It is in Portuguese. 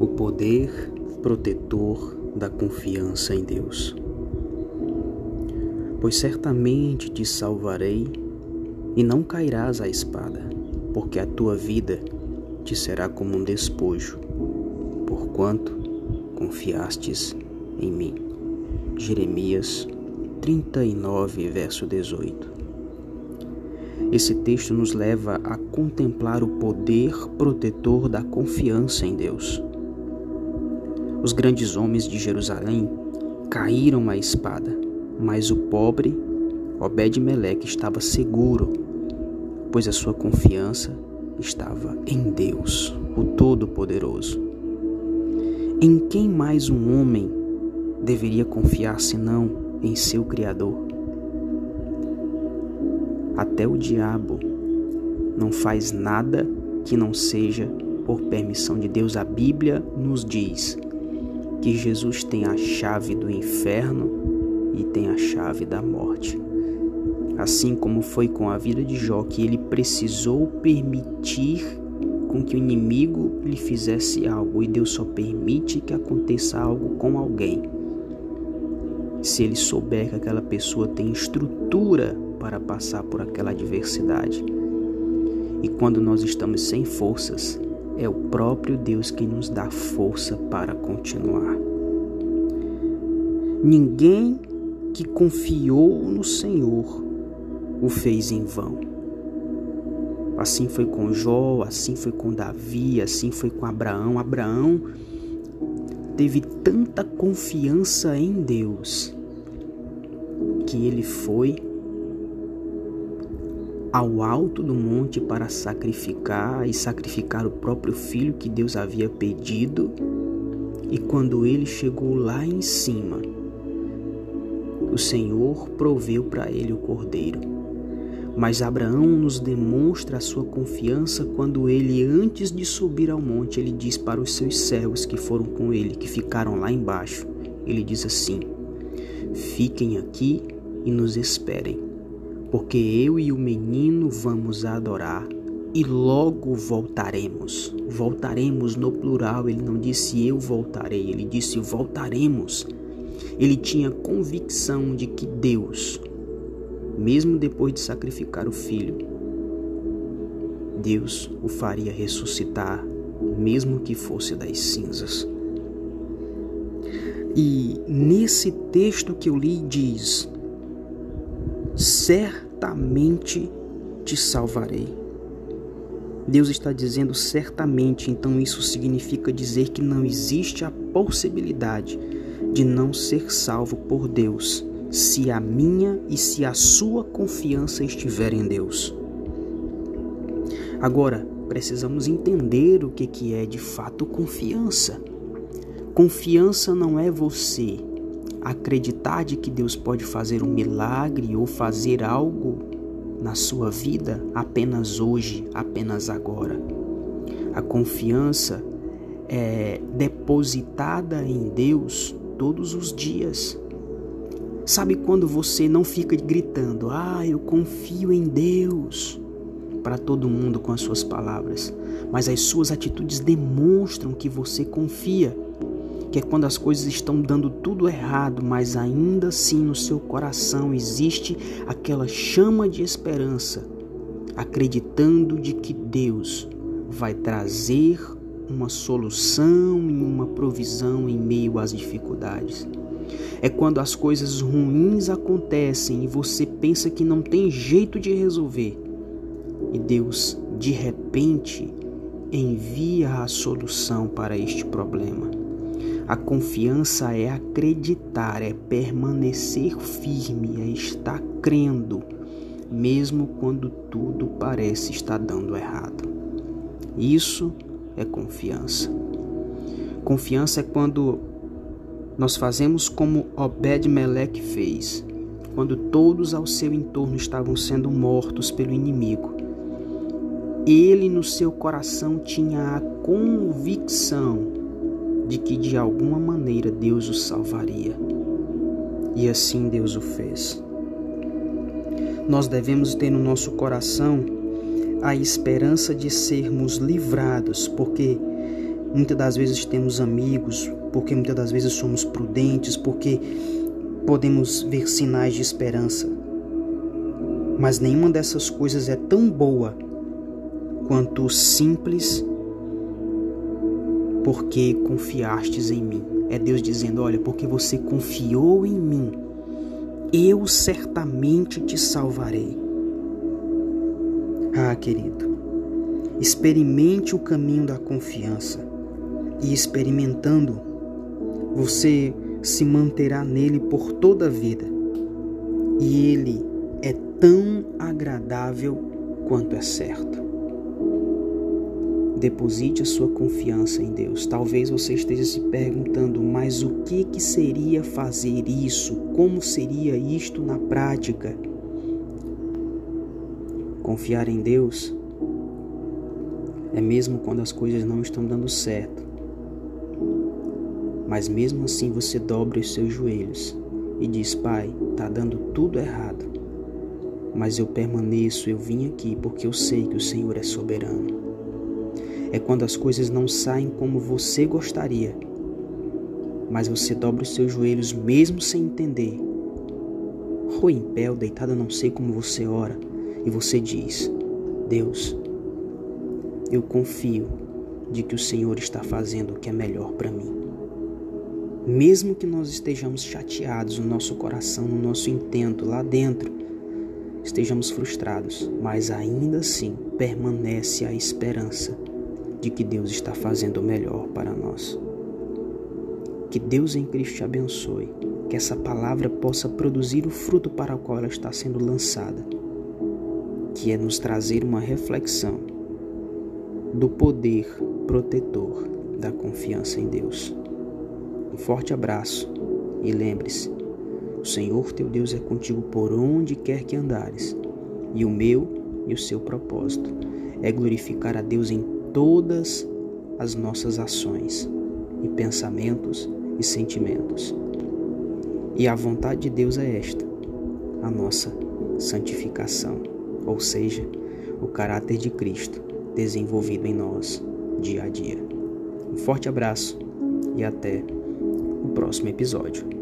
o poder protetor da confiança em Deus. Pois certamente te salvarei e não cairás à espada, porque a tua vida te será como um despojo, porquanto confiastes em mim. Jeremias 39, verso 18. Esse texto nos leva a contemplar o poder protetor da confiança em Deus. Os grandes homens de Jerusalém caíram à espada, mas o pobre Obed-Meleque estava seguro, pois a sua confiança estava em Deus, o Todo-Poderoso. Em quem mais um homem deveria confiar senão em seu Criador? Até o diabo não faz nada que não seja por permissão de Deus. A Bíblia nos diz que Jesus tem a chave do inferno e tem a chave da morte. Assim como foi com a vida de Jó, que ele precisou permitir com que o inimigo lhe fizesse algo, e Deus só permite que aconteça algo com alguém. Se ele souber que aquela pessoa tem estrutura para passar por aquela adversidade. E quando nós estamos sem forças, é o próprio Deus que nos dá força para continuar. Ninguém que confiou no Senhor o fez em vão. Assim foi com Jó, assim foi com Davi, assim foi com Abraão. Abraão teve tanta confiança em Deus que ele foi ao alto do monte para sacrificar e sacrificar o próprio filho que Deus havia pedido. E quando ele chegou lá em cima, o Senhor proveu para ele o cordeiro. Mas Abraão nos demonstra a sua confiança quando ele, antes de subir ao monte, ele diz para os seus servos que foram com ele, que ficaram lá embaixo: ele diz assim: Fiquem aqui e nos esperem porque eu e o menino vamos adorar e logo voltaremos. Voltaremos no plural, ele não disse eu voltarei, ele disse voltaremos. Ele tinha convicção de que Deus, mesmo depois de sacrificar o filho, Deus o faria ressuscitar, mesmo que fosse das cinzas. E nesse texto que eu li diz: certamente te salvarei. Deus está dizendo certamente, então isso significa dizer que não existe a possibilidade de não ser salvo por Deus, se a minha e se a sua confiança estiver em Deus. Agora, precisamos entender o que é de fato confiança. Confiança não é você acreditar de que Deus pode fazer um milagre ou fazer algo na sua vida apenas hoje, apenas agora. A confiança é depositada em Deus todos os dias. Sabe quando você não fica gritando: "Ah, eu confio em Deus" para todo mundo com as suas palavras, mas as suas atitudes demonstram que você confia que é quando as coisas estão dando tudo errado, mas ainda assim no seu coração existe aquela chama de esperança, acreditando de que Deus vai trazer uma solução e uma provisão em meio às dificuldades. É quando as coisas ruins acontecem e você pensa que não tem jeito de resolver. E Deus, de repente, envia a solução para este problema. A confiança é acreditar, é permanecer firme, é estar crendo, mesmo quando tudo parece estar dando errado. Isso é confiança. Confiança é quando nós fazemos como Obed-Meleque fez, quando todos ao seu entorno estavam sendo mortos pelo inimigo. Ele no seu coração tinha a convicção de que de alguma maneira Deus o salvaria. E assim Deus o fez. Nós devemos ter no nosso coração a esperança de sermos livrados, porque muitas das vezes temos amigos, porque muitas das vezes somos prudentes, porque podemos ver sinais de esperança. Mas nenhuma dessas coisas é tão boa quanto o simples porque confiastes em mim. É Deus dizendo: Olha, porque você confiou em mim, eu certamente te salvarei. Ah, querido, experimente o caminho da confiança e experimentando, você se manterá nele por toda a vida. E ele é tão agradável quanto é certo. Deposite a sua confiança em Deus. Talvez você esteja se perguntando, mas o que que seria fazer isso? Como seria isto na prática? Confiar em Deus é mesmo quando as coisas não estão dando certo. Mas mesmo assim você dobra os seus joelhos e diz: Pai, está dando tudo errado. Mas eu permaneço, eu vim aqui porque eu sei que o Senhor é soberano é quando as coisas não saem como você gostaria, mas você dobra os seus joelhos mesmo sem entender. Ou em pé eu não sei como você ora, e você diz: Deus, eu confio de que o Senhor está fazendo o que é melhor para mim. Mesmo que nós estejamos chateados no nosso coração, no nosso intento, lá dentro, estejamos frustrados, mas ainda assim permanece a esperança de que Deus está fazendo o melhor para nós. Que Deus em Cristo te abençoe, que essa palavra possa produzir o fruto para o qual ela está sendo lançada, que é nos trazer uma reflexão do poder protetor da confiança em Deus. Um forte abraço e lembre-se: o Senhor teu Deus é contigo por onde quer que andares, e o meu e o seu propósito é glorificar a Deus em todas as nossas ações e pensamentos e sentimentos. E a vontade de Deus é esta, a nossa santificação, ou seja, o caráter de Cristo desenvolvido em nós dia a dia. Um forte abraço e até o próximo episódio.